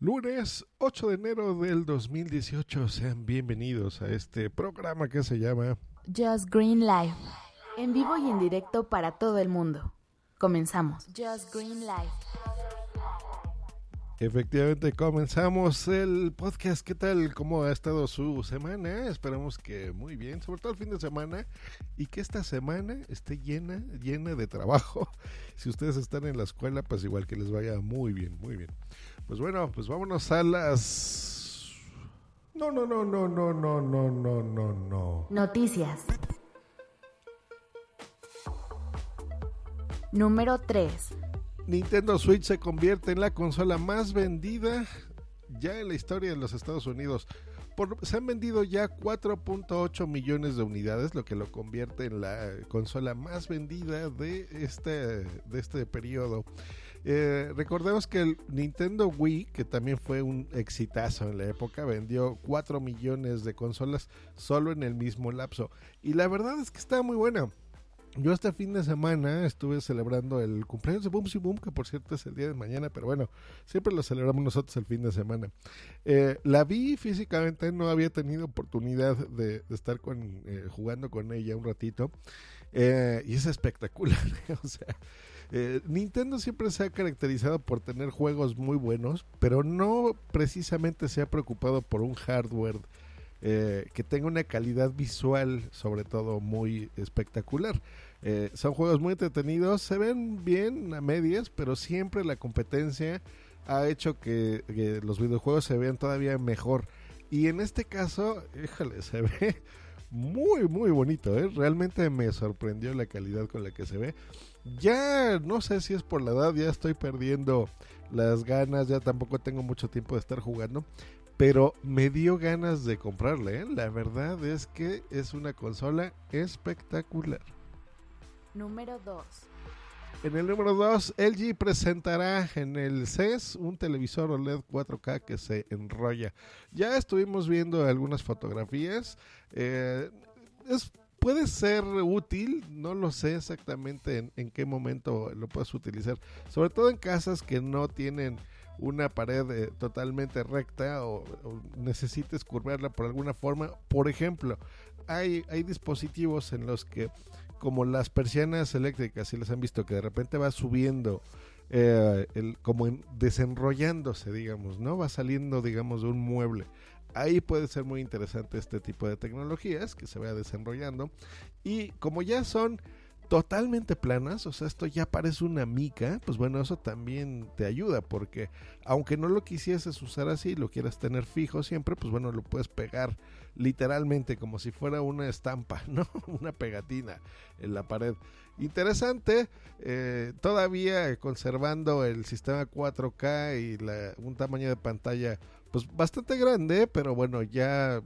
Lunes 8 de enero del 2018, sean bienvenidos a este programa que se llama Just Green Life. En vivo y en directo para todo el mundo. Comenzamos. Just Green Life. Efectivamente, comenzamos el podcast. ¿Qué tal? ¿Cómo ha estado su semana? Esperamos que muy bien, sobre todo el fin de semana, y que esta semana esté llena, llena de trabajo. Si ustedes están en la escuela, pues igual que les vaya muy bien, muy bien. Pues bueno, pues vámonos a las... No, no, no, no, no, no, no, no, no, no. Noticias. Número 3. Nintendo Switch se convierte en la consola más vendida ya en la historia de los Estados Unidos. Por, se han vendido ya 4.8 millones de unidades, lo que lo convierte en la consola más vendida de este, de este periodo. Eh, recordemos que el Nintendo Wii, que también fue un exitazo en la época, vendió 4 millones de consolas solo en el mismo lapso. Y la verdad es que está muy buena. Yo este fin de semana estuve celebrando el cumpleaños de Boom Boom, que por cierto es el día de mañana, pero bueno, siempre lo celebramos nosotros el fin de semana. Eh, la vi físicamente, no había tenido oportunidad de, estar con, eh, jugando con ella un ratito, eh, y es espectacular, o sea. Nintendo siempre se ha caracterizado por tener juegos muy buenos, pero no precisamente se ha preocupado por un hardware que tenga una calidad visual, sobre todo, muy espectacular. Eh, son juegos muy entretenidos, se ven bien a medias, pero siempre la competencia ha hecho que, los videojuegos se vean todavía mejor. Y en este caso, híjole, se ve muy, muy bonito. ¿eh? Realmente me sorprendió la calidad con la que se ve. Ya no sé si es por la edad, ya estoy perdiendo las ganas, ya tampoco tengo mucho tiempo de estar jugando. Pero me dio ganas de comprarle. ¿eh? La verdad es que es una consola espectacular. Número 2. En el número 2, LG presentará en el CES un televisor OLED 4K que se enrolla. Ya estuvimos viendo algunas fotografías. Eh, puede ser útil, no lo sé exactamente en, qué momento lo puedes utilizar. Sobre todo en casas que no tienen una pared eh, totalmente recta o, o, necesites curvarla por alguna forma. Por ejemplo, hay, hay dispositivos en los que como las persianas eléctricas, si las han visto, que de repente va subiendo, eh, el, como desenrollándose, digamos, ¿no? Va saliendo, digamos, de un mueble. Ahí puede ser muy interesante este tipo de tecnologías que se vaya desenrollando. Y como ya son totalmente planas, o sea, esto ya parece una mica, pues bueno, eso también te ayuda porque aunque no lo quisieses usar así, lo quieras tener fijo siempre, pues bueno, lo puedes pegar literalmente como si fuera una estampa, ¿no? Una pegatina en la pared. Interesante, eh, todavía conservando el sistema 4K y un tamaño de pantalla pues bastante grande, pero bueno, ya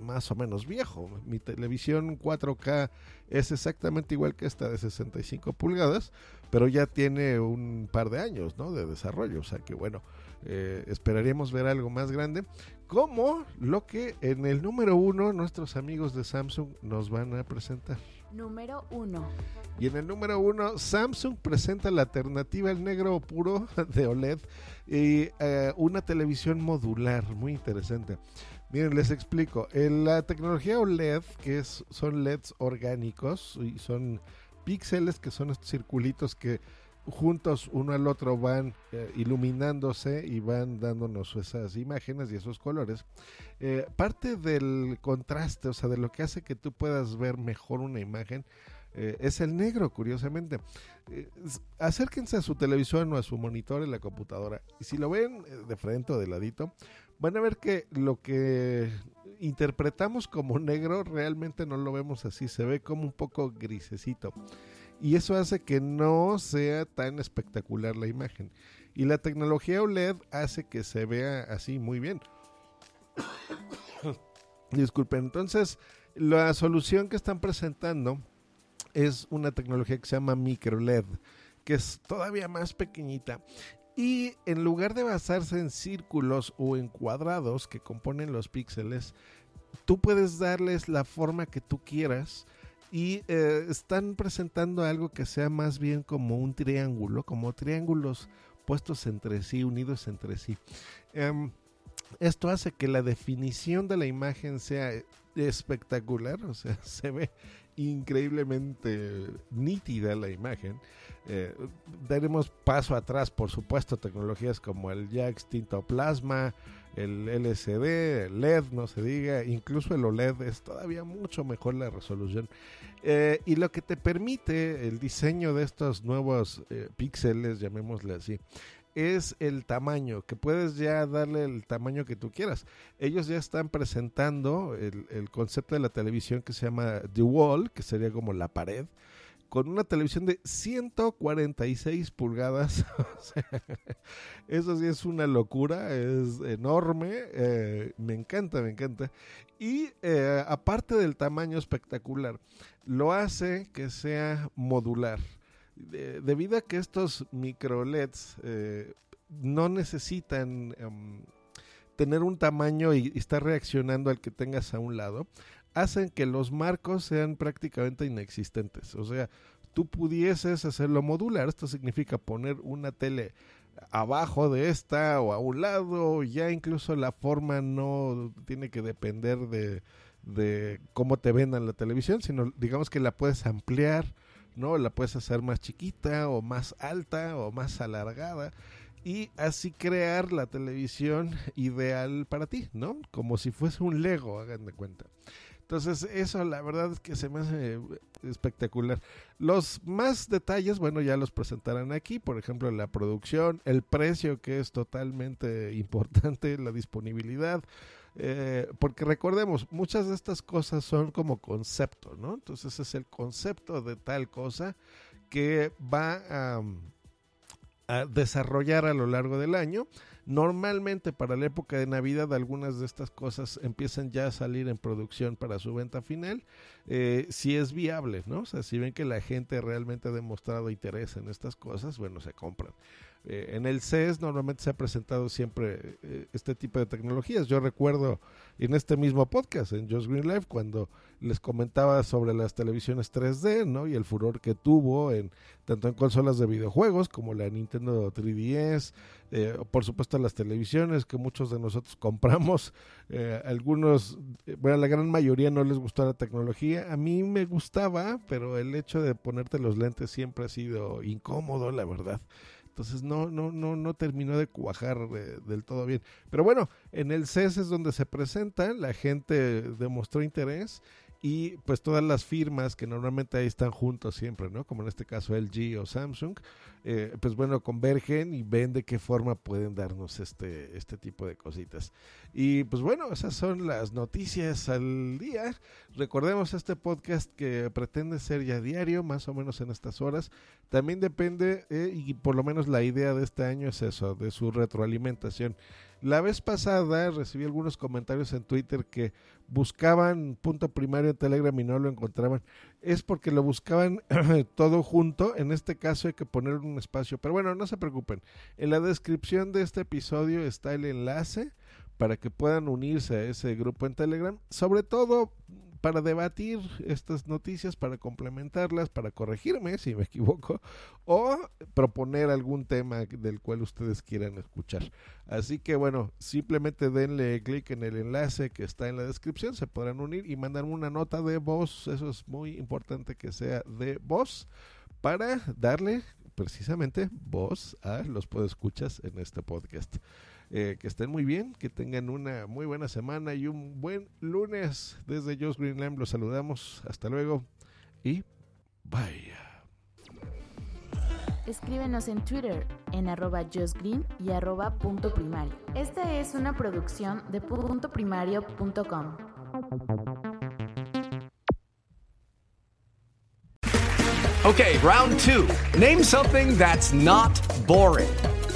más o menos viejo. Mi televisión 4K es exactamente igual que esta de 65 pulgadas, pero ya tiene un par de años ¿no? de desarrollo. O sea que bueno, eh, esperaríamos ver algo más grande como lo que en el número uno nuestros amigos de Samsung nos van a presentar. Número uno. Y en el número uno, Samsung presenta la alternativa al negro puro de OLED y eh, una televisión modular, muy interesante. Miren, les explico. la tecnología OLED, que es, son LEDs orgánicos y son píxeles, que son estos circulitos que juntos uno al otro van eh, iluminándose y van dándonos esas imágenes y esos colores. Eh, parte del contraste, o sea, de lo que hace que tú puedas ver mejor una imagen, eh, es el negro, curiosamente. acérquense a su televisión o a su monitor en la computadora y si lo ven de frente o de ladito, van a ver que lo que interpretamos como negro realmente no lo vemos así, se ve como un poco grisecito y eso hace que no sea tan espectacular la imagen. Y la tecnología OLED hace que se vea así muy bien. Disculpen, entonces la solución que están presentando es una tecnología que se llama micro LED, que es todavía más pequeñita. Y en lugar de basarse en círculos o en cuadrados que componen los píxeles, tú puedes darles la forma que tú quieras y eh, están presentando algo que sea más bien como un triángulo, como triángulos puestos entre sí, unidos entre sí. Em, esto hace que la definición de la imagen sea espectacular, o sea, se ve increíblemente nítida la imagen. Eh, daremos paso atrás, por supuesto, tecnologías como el ya extinto plasma, el LCD, el LED, no se diga, incluso el OLED es todavía mucho mejor la resolución. Eh, y lo que te permite el diseño de estos nuevos eh, píxeles, llamémosle así, es el tamaño, que puedes ya darle el tamaño que tú quieras. Ellos ya están presentando el, el concepto de la televisión que se llama The Wall, que sería como la pared, con una televisión de 146 pulgadas. Eso sí es una locura, es enorme, eh, me encanta, me encanta. Y eh, aparte del tamaño espectacular, lo hace que sea modular. Debido a que estos micro LEDs eh, no necesitan em, tener un tamaño y, estar reaccionando al que tengas a un lado, hacen que los marcos sean prácticamente inexistentes. O sea, tú pudieses hacerlo modular. Esto significa poner una tele abajo de esta o a un lado. Ya incluso la forma no tiene que depender de, de cómo te vendan la televisión, sino digamos que la puedes ampliar, ¿no? La puedes hacer más chiquita o más alta o más alargada y así crear la televisión ideal para ti, ¿no? Como si fuese un Lego, hagan de cuenta. Entonces, eso la verdad es que se me hace espectacular. Los más detalles, bueno, ya los presentarán aquí, por ejemplo, la producción, el precio que es totalmente importante, la disponibilidad. Eh, porque recordemos, muchas de estas cosas son como concepto, ¿no? Entonces es el concepto de tal cosa que va a, desarrollar a lo largo del año Normalmente para la época de Navidad algunas de estas cosas empiezan ya a salir en producción para su venta final, eh, si es viable, ¿no? O sea, si ven que la gente realmente ha demostrado interés en estas cosas, bueno, se compran. Eh, en el CES normalmente se ha presentado siempre eh, este tipo de tecnologías. Yo recuerdo en este mismo podcast, en Just Green Life, cuando les comentaba sobre las televisiones 3D, ¿no? Y el furor que tuvo en tanto en consolas de videojuegos como la Nintendo 3DS, eh, por supuesto las televisiones que muchos de nosotros compramos. algunos, bueno, la gran mayoría no les gustó la tecnología. A mí me gustaba, pero el hecho de ponerte los lentes siempre ha sido incómodo, la verdad. Entonces no, no, no, no terminó de cuajar eh, del todo bien. Pero bueno, en el CES es donde se presenta, la gente demostró interés y pues todas las firmas que normalmente ahí están juntos siempre, ¿no? Como en este caso LG o Samsung, eh, pues bueno, convergen y ven de qué forma pueden darnos este, este tipo de cositas. Y pues bueno, esas son las noticias al día. Recordemos este podcast que pretende ser ya diario, más o menos en estas horas. También depende, eh, y por lo menos la idea de este año es eso, de su retroalimentación. La vez pasada recibí algunos comentarios en Twitter que buscaban punto primario en Telegram y no lo encontraban. Es porque lo buscaban todo junto. En este caso hay que poner un espacio. Pero bueno, no se preocupen. En la descripción de este episodio está el enlace para que puedan unirse a ese grupo en Telegram. Sobre todo para debatir estas noticias, para complementarlas, para corregirme si me equivoco, o proponer algún tema del cual ustedes quieran escuchar. Así que bueno, simplemente denle clic en el enlace que está en la descripción, se podrán unir y mandar una nota de voz, eso es muy importante que sea de voz, para darle precisamente voz a los podescuchas en este podcast. Eh, que estén muy bien, que tengan una muy buena semana y un buen lunes. Desde Josh Greenland los saludamos. Hasta luego y bye. Escríbenos en Twitter en arroba Green y arroba punto primario. Esta es una producción de puntoprimario.com. Okay, round two. Name something that's not boring.